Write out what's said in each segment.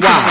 need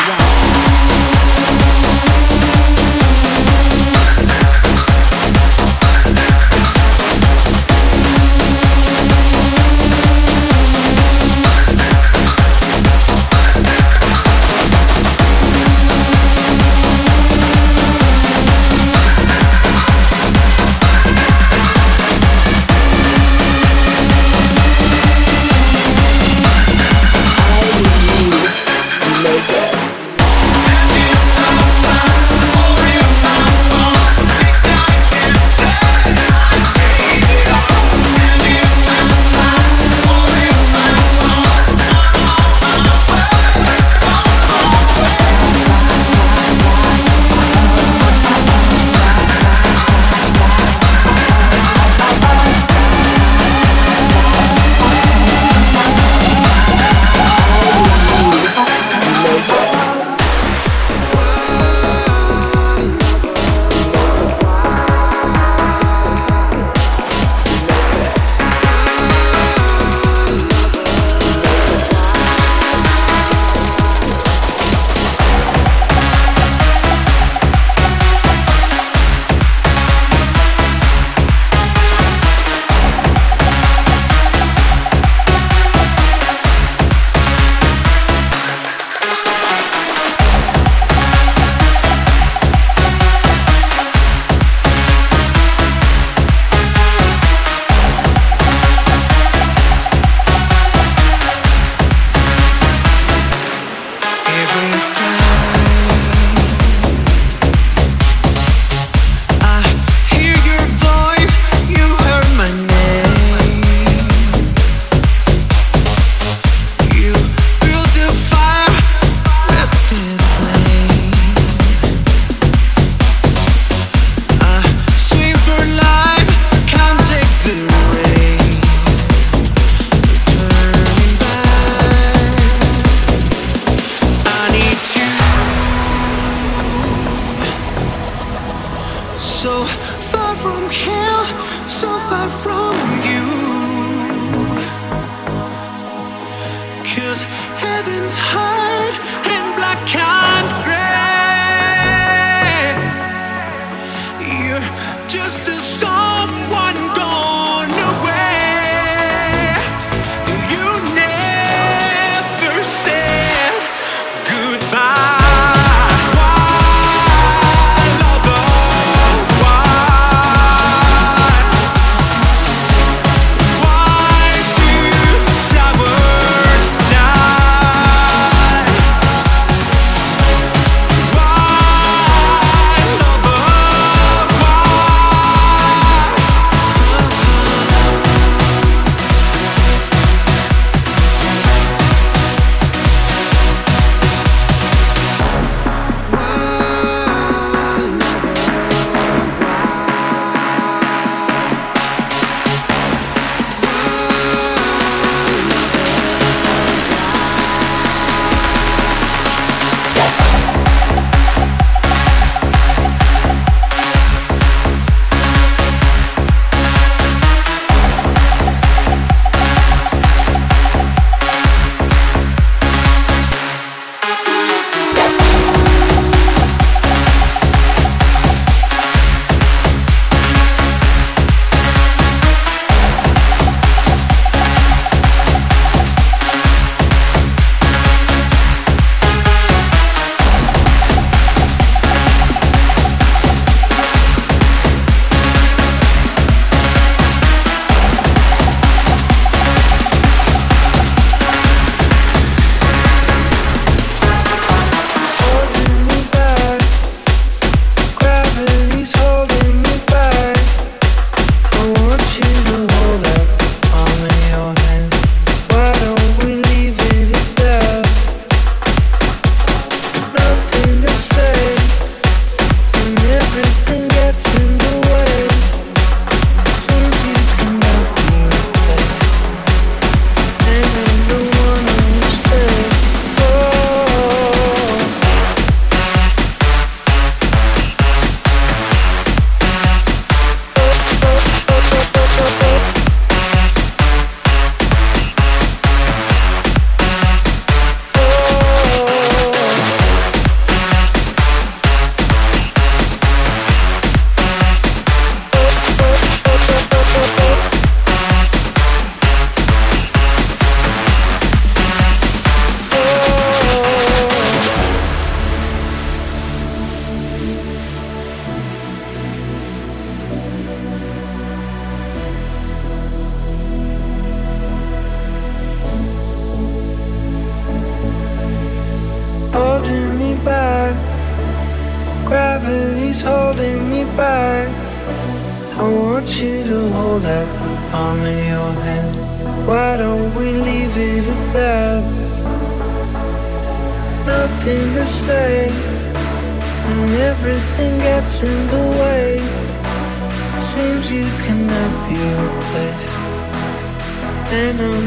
heaven's high.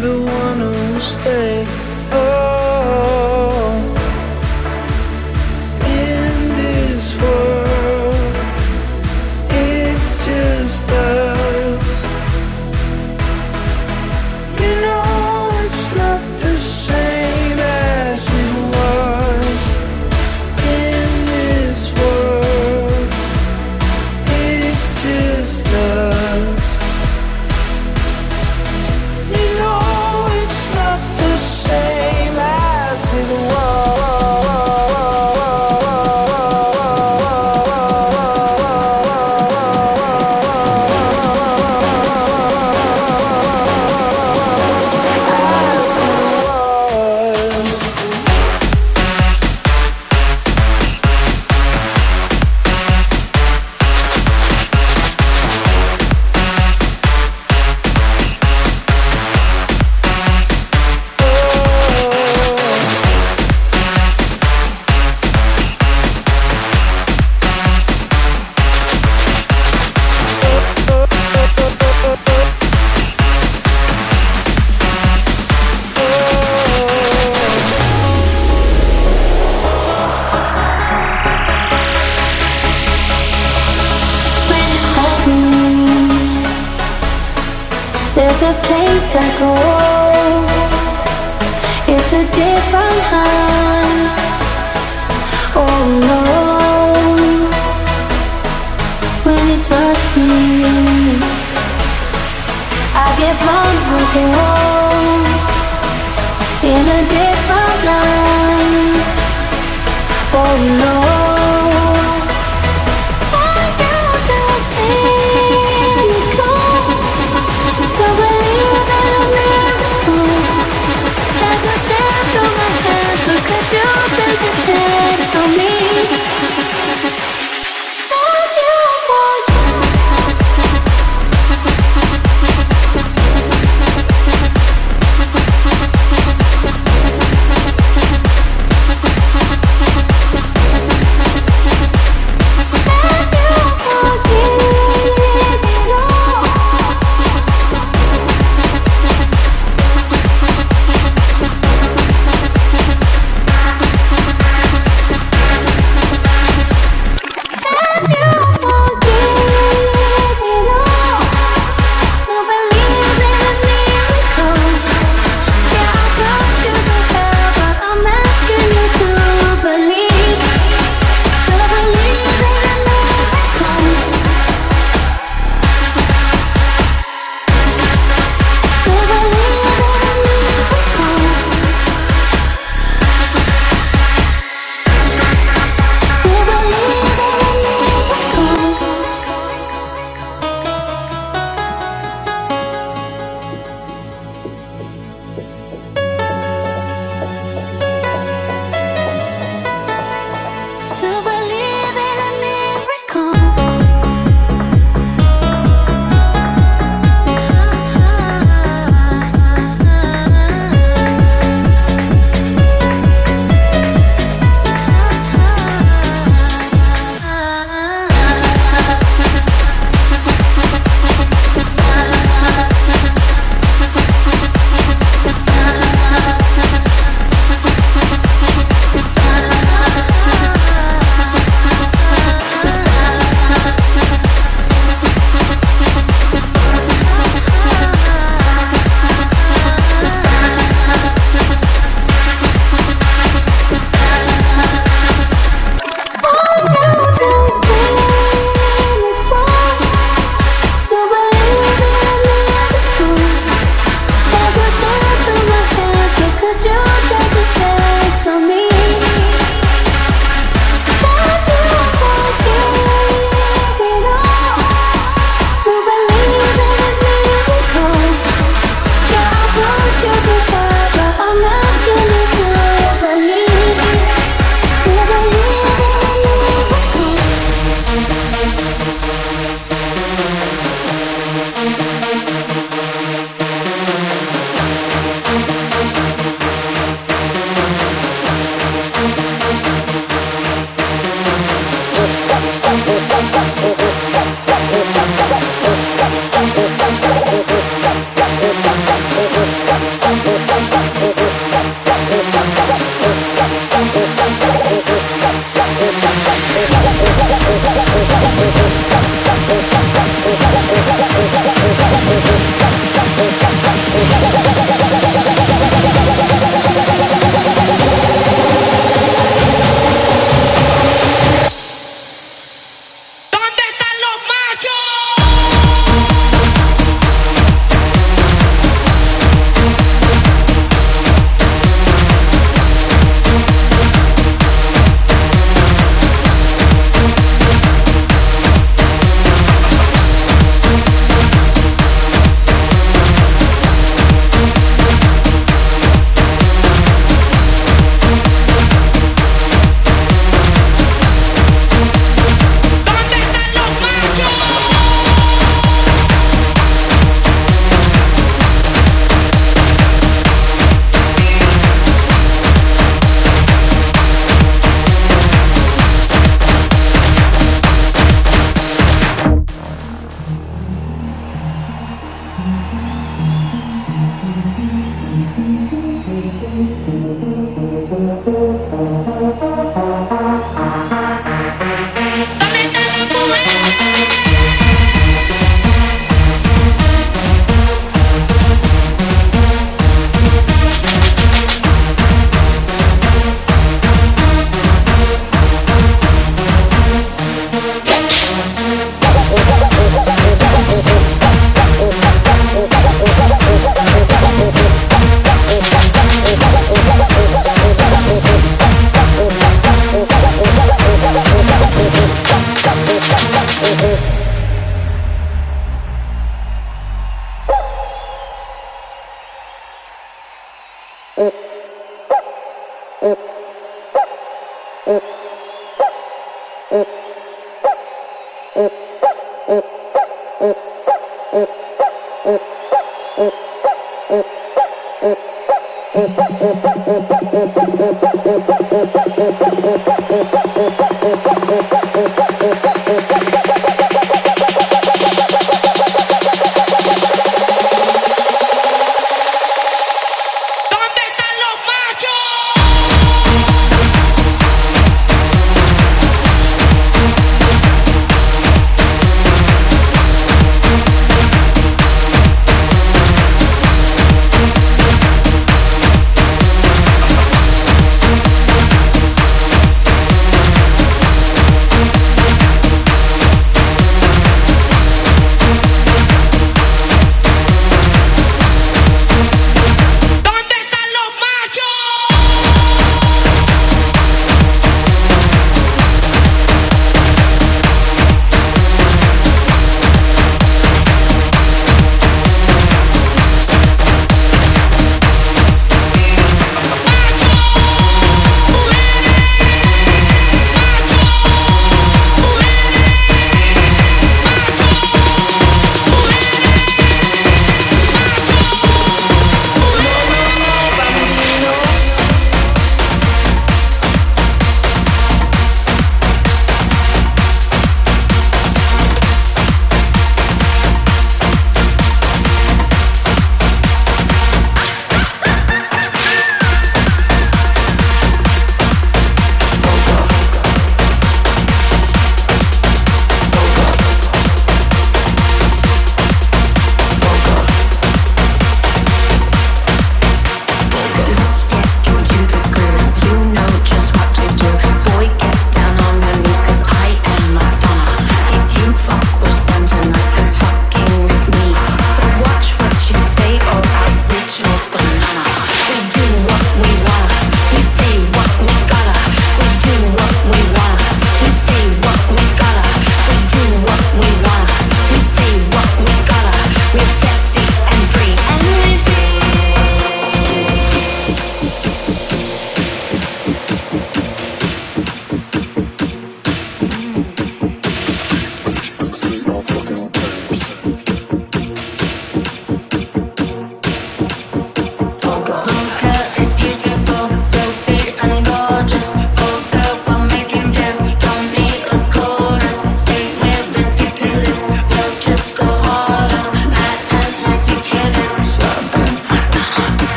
The one who stay. Oh,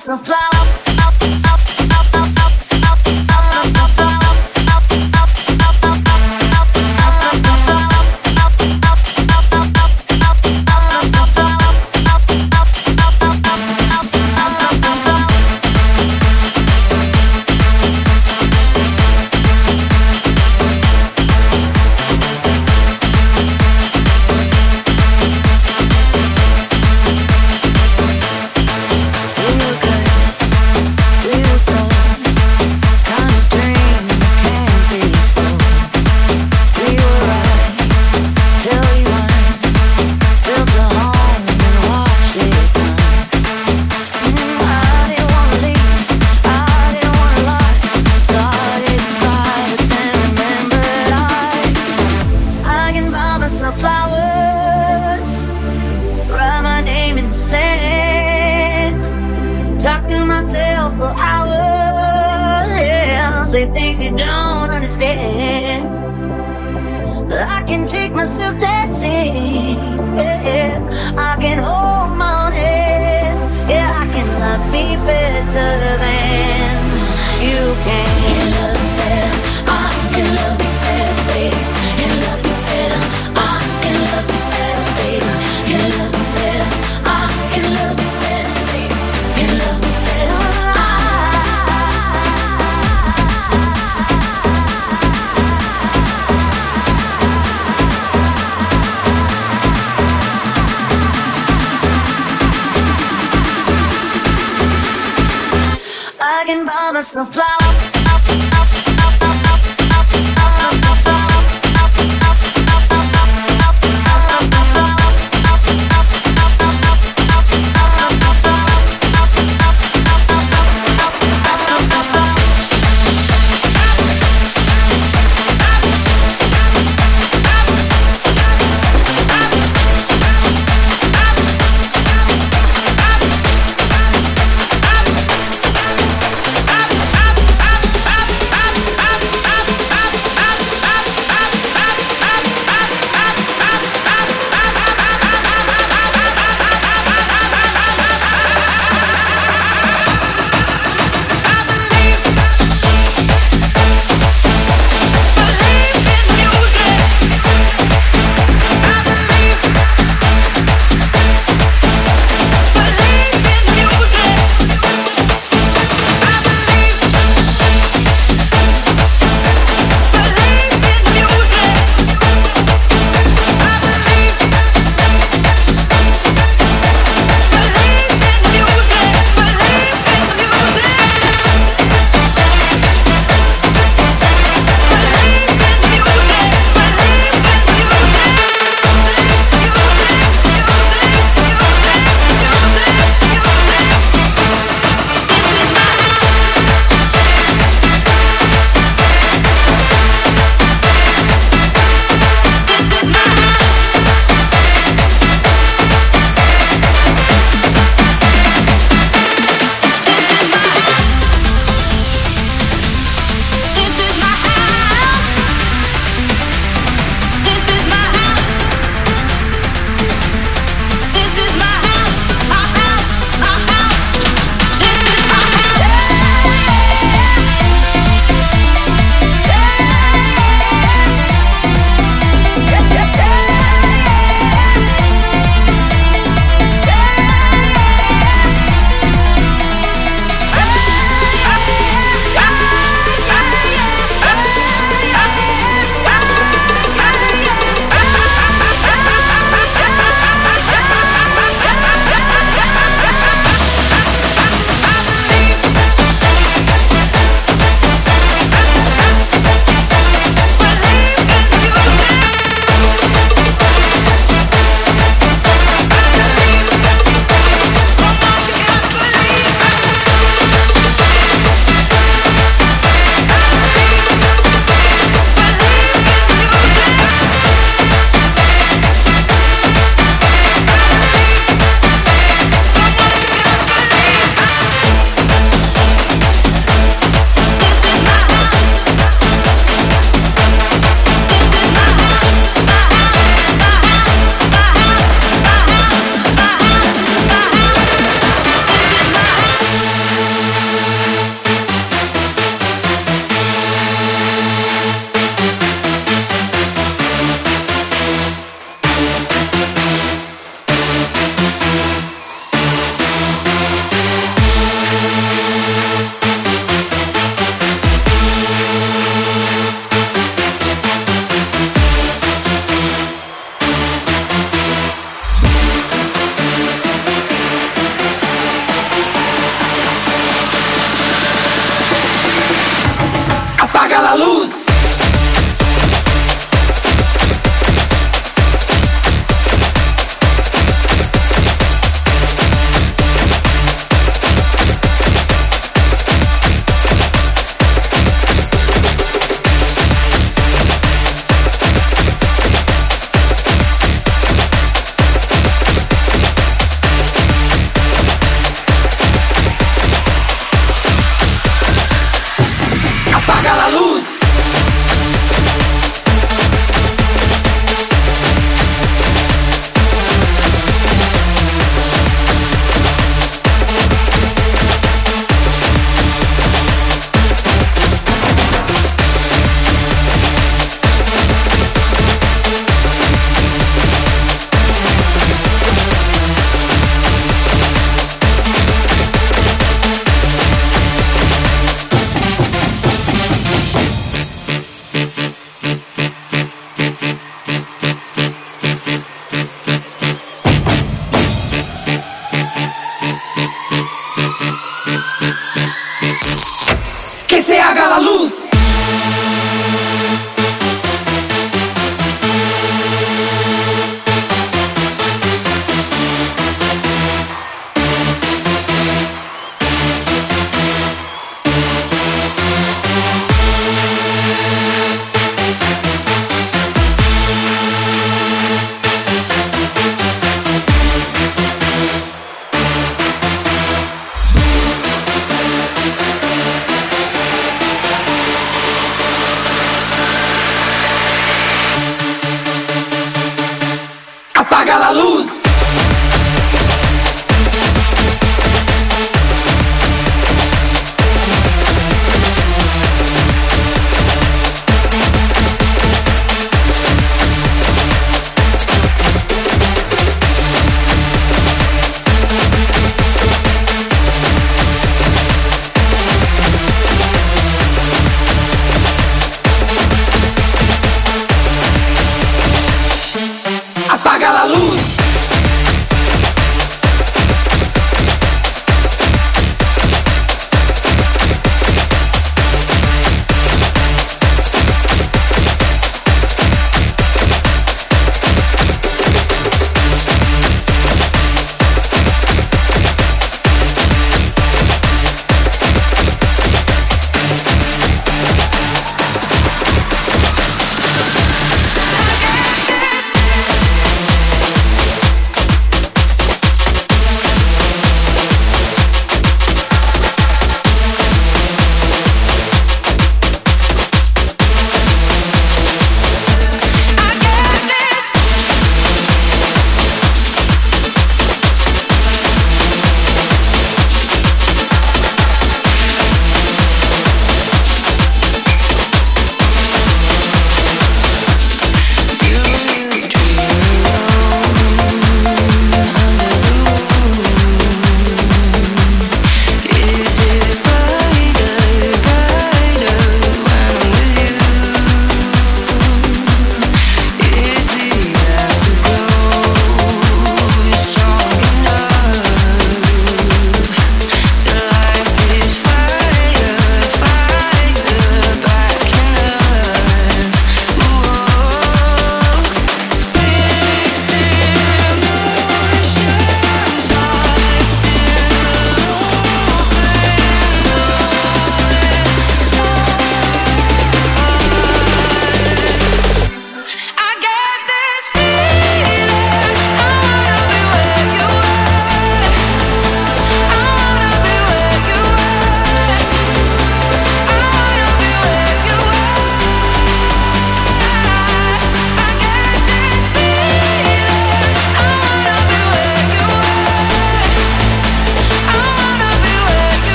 myself flower.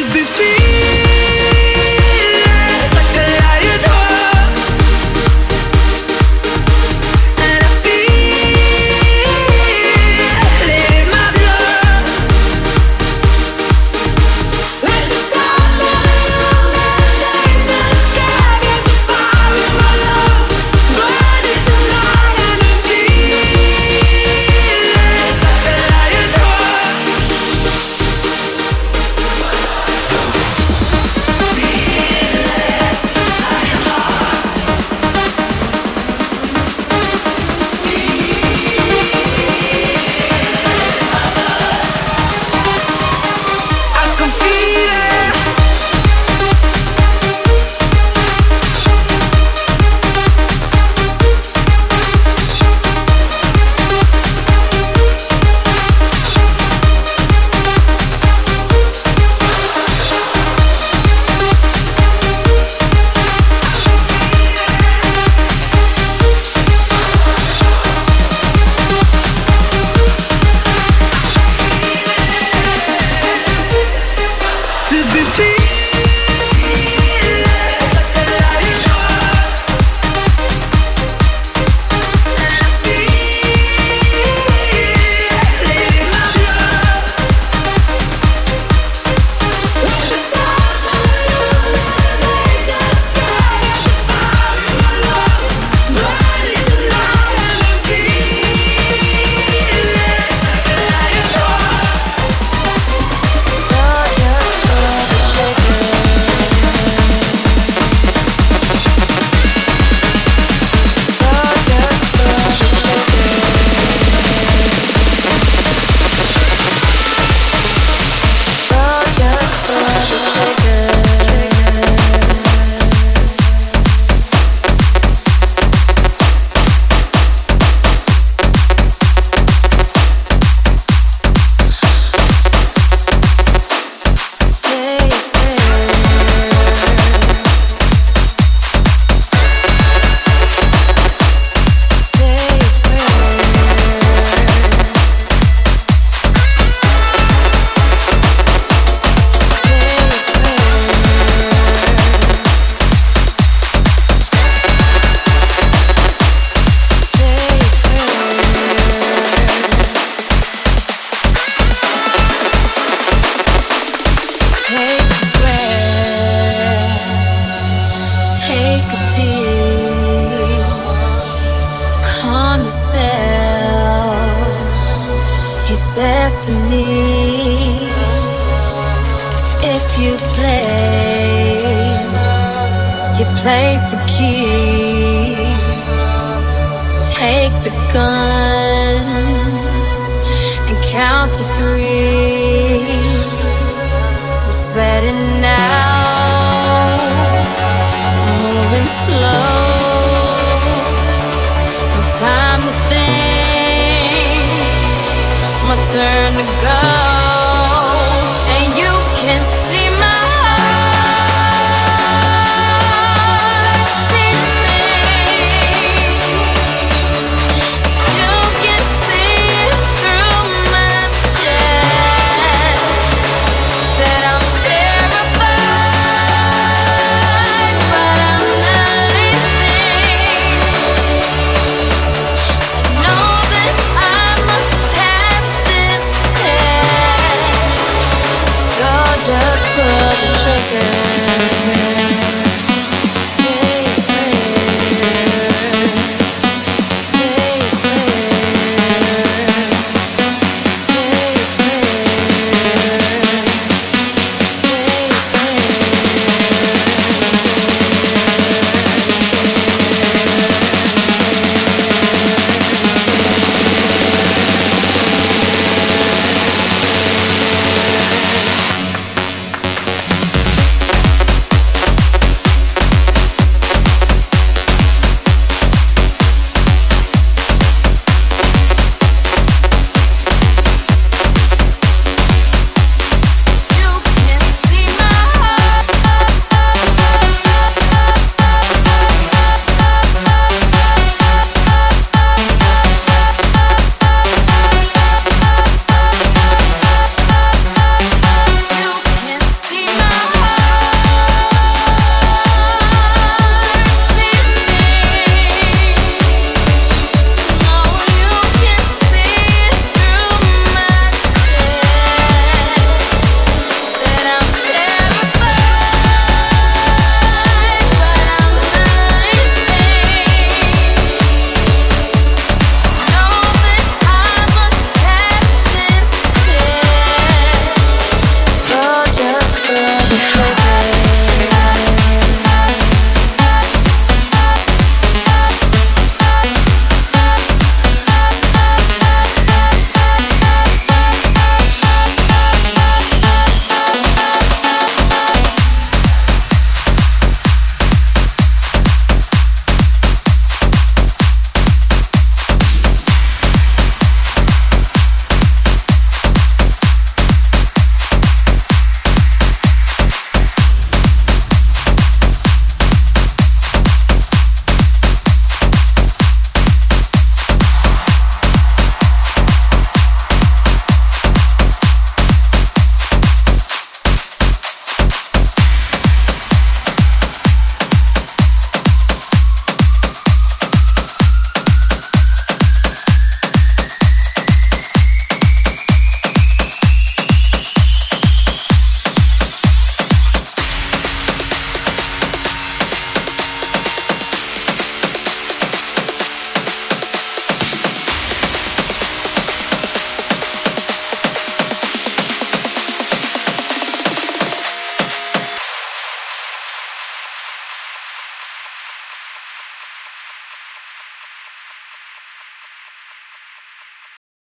could be feeling